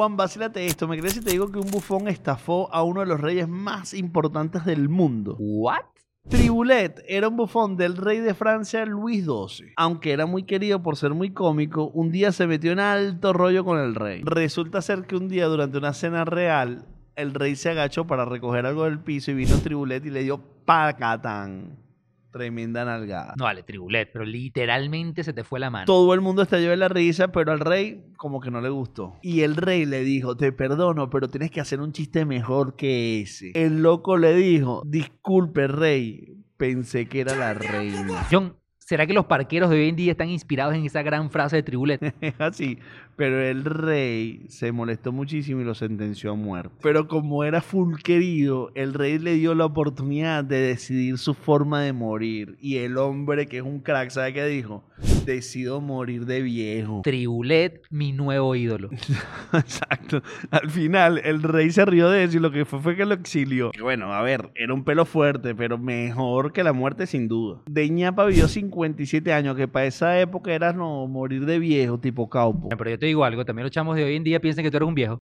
Juan, vacílate esto. ¿Me crees si te digo que un bufón estafó a uno de los reyes más importantes del mundo? ¿What? Tribulet era un bufón del rey de Francia Luis XII. Aunque era muy querido por ser muy cómico, un día se metió en alto rollo con el rey. Resulta ser que un día durante una cena real, el rey se agachó para recoger algo del piso y vino Tribulet y le dio pacatán. Tremenda nalgada. No vale, tribulet, pero literalmente se te fue la mano. Todo el mundo estalló de la risa, pero al rey como que no le gustó. Y el rey le dijo, te perdono, pero tienes que hacer un chiste mejor que ese. El loco le dijo, disculpe rey, pensé que era la reina. John, ¿será que los parqueros de hoy en día están inspirados en esa gran frase de tribulet? Así, pero el rey se molestó muchísimo y lo sentenció a muerte. Pero como era full querido, el rey le dio la oportunidad de decidir su forma de morir. Y el hombre, que es un crack, ¿sabe qué dijo? Decido morir de viejo. Tribulet, mi nuevo ídolo. Exacto. Al final, el rey se rió de eso y lo que fue fue que lo exilió. Y bueno, a ver, era un pelo fuerte, pero mejor que la muerte sin duda. De ñapa vivió 57 años, que para esa época era no morir de viejo, tipo caupo. Pero yo te digo algo, también los chamos de hoy en día piensan que tú eres un viejo.